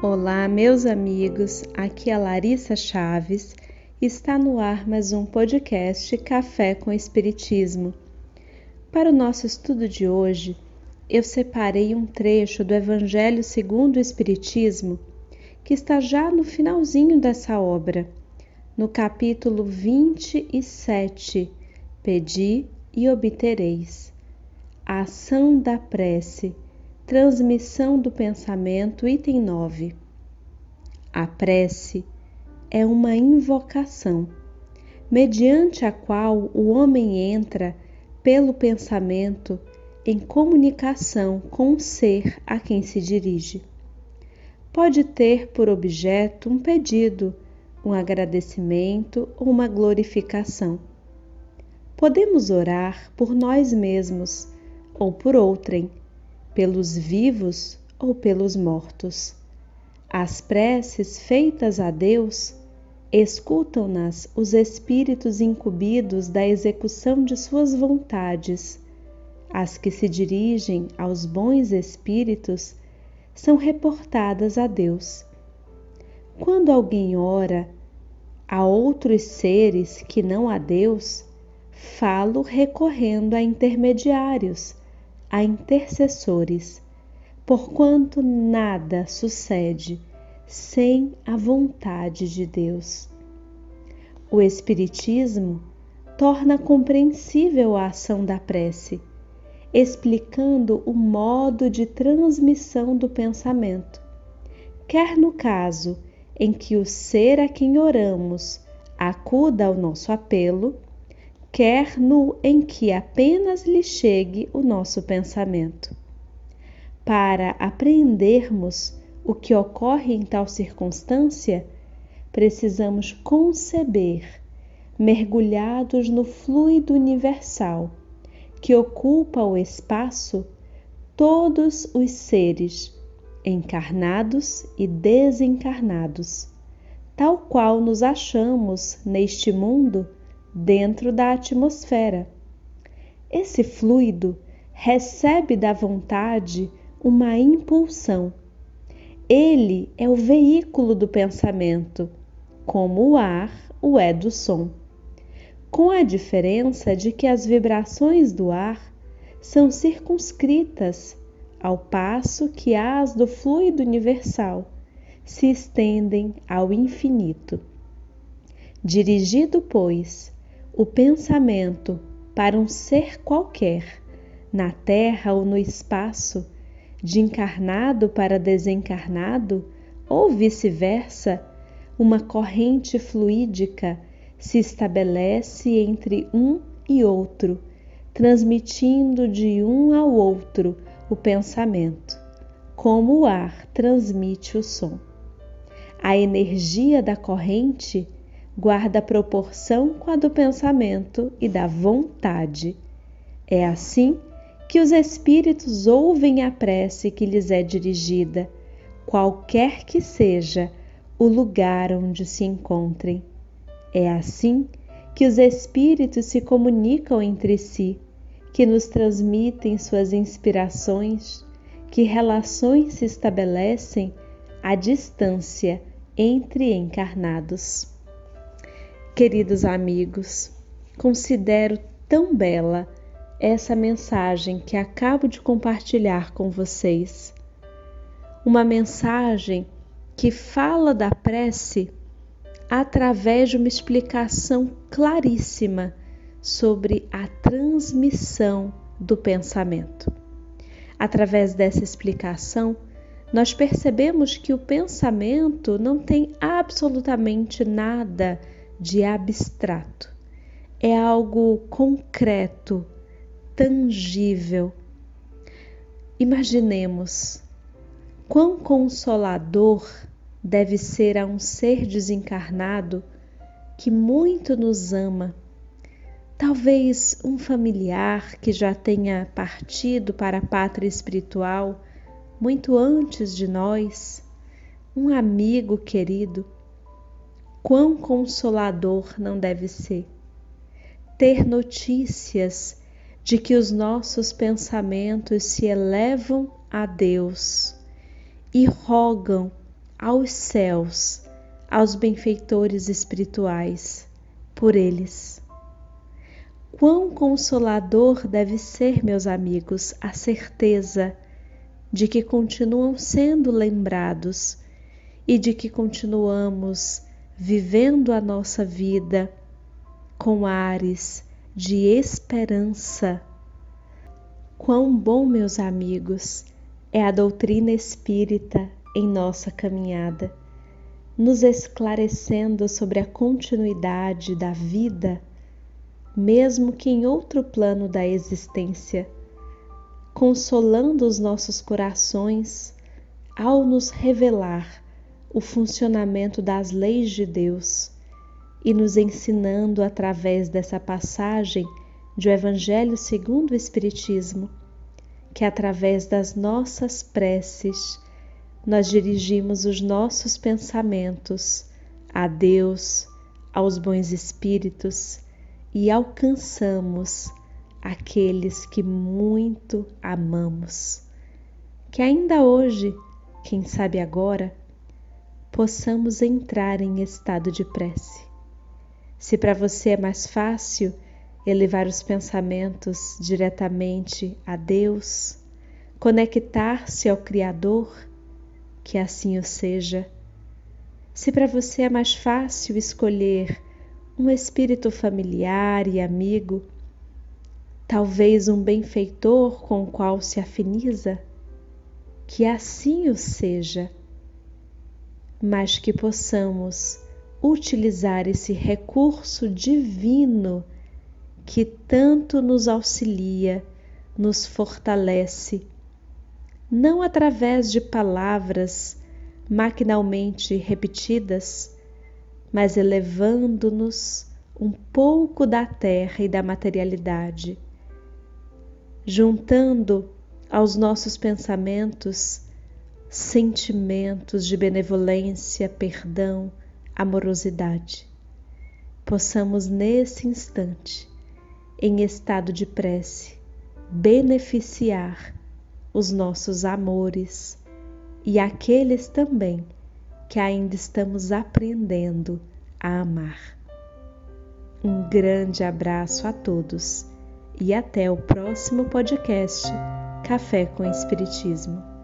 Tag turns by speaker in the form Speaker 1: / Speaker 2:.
Speaker 1: Olá, meus amigos. Aqui é Larissa Chaves. Está no ar mais um podcast Café com Espiritismo. Para o nosso estudo de hoje, eu separei um trecho do Evangelho segundo o Espiritismo, que está já no finalzinho dessa obra, no capítulo 27. Pedi e obtereis. A ação da prece Transmissão do pensamento, item 9. A prece é uma invocação, mediante a qual o homem entra, pelo pensamento, em comunicação com o ser a quem se dirige. Pode ter por objeto um pedido, um agradecimento ou uma glorificação. Podemos orar por nós mesmos ou por outrem pelos vivos ou pelos mortos. As preces feitas a Deus escutam-nas os espíritos incumbidos da execução de suas vontades. As que se dirigem aos bons espíritos são reportadas a Deus. Quando alguém ora a outros seres que não a Deus, falo recorrendo a intermediários a intercessores, porquanto nada sucede sem a vontade de Deus. O Espiritismo torna compreensível a ação da prece, explicando o modo de transmissão do pensamento, quer no caso em que o ser a quem oramos acuda ao nosso apelo, quer no em que apenas lhe chegue o nosso pensamento. Para apreendermos o que ocorre em tal circunstância, precisamos conceber, mergulhados no fluido universal que ocupa o espaço, todos os seres, encarnados e desencarnados, tal qual nos achamos neste mundo dentro da atmosfera. Esse fluido recebe da vontade uma impulsão. Ele é o veículo do pensamento, como o ar o é do som. Com a diferença de que as vibrações do ar são circunscritas, ao passo que as do fluido universal se estendem ao infinito. Dirigido, pois, o pensamento para um ser qualquer, na Terra ou no espaço, de encarnado para desencarnado, ou vice-versa, uma corrente fluídica se estabelece entre um e outro, transmitindo de um ao outro o pensamento, como o ar transmite o som. A energia da corrente guarda proporção com a do pensamento e da vontade. É assim que os espíritos ouvem a prece que lhes é dirigida, qualquer que seja o lugar onde se encontrem. É assim que os espíritos se comunicam entre si, que nos transmitem suas inspirações, que relações se estabelecem à distância entre encarnados. Queridos amigos, considero tão bela essa mensagem que acabo de compartilhar com vocês. Uma mensagem que fala da prece através de uma explicação claríssima sobre a transmissão do pensamento. Através dessa explicação, nós percebemos que o pensamento não tem absolutamente nada de abstrato. É algo concreto, tangível. Imaginemos quão consolador deve ser a um ser desencarnado que muito nos ama. Talvez um familiar que já tenha partido para a pátria espiritual muito antes de nós, um amigo querido quão consolador não deve ser ter notícias de que os nossos pensamentos se elevam a Deus e rogam aos céus, aos benfeitores espirituais, por eles. Quão consolador deve ser, meus amigos, a certeza de que continuam sendo lembrados e de que continuamos vivendo a nossa vida com ares de esperança. Quão bom, meus amigos, é a doutrina espírita em nossa caminhada, nos esclarecendo sobre a continuidade da vida, mesmo que em outro plano da existência, consolando os nossos corações ao nos revelar o funcionamento das leis de Deus e nos ensinando através dessa passagem do Evangelho segundo o Espiritismo, que através das nossas preces nós dirigimos os nossos pensamentos a Deus, aos bons espíritos e alcançamos aqueles que muito amamos. Que ainda hoje, quem sabe agora, possamos entrar em estado de prece. Se para você é mais fácil elevar os pensamentos diretamente a Deus, conectar-se ao Criador, que assim o seja. Se para você é mais fácil escolher um espírito familiar e amigo, talvez um benfeitor com o qual se afiniza, que assim o seja, mas que possamos utilizar esse recurso divino que tanto nos auxilia, nos fortalece não através de palavras maquinalmente repetidas, mas elevando-nos um pouco da terra e da materialidade, juntando aos nossos pensamentos sentimentos de benevolência, perdão, amorosidade. Possamos nesse instante, em estado de prece, beneficiar os nossos amores e aqueles também que ainda estamos aprendendo a amar. Um grande abraço a todos e até o próximo podcast Café com Espiritismo.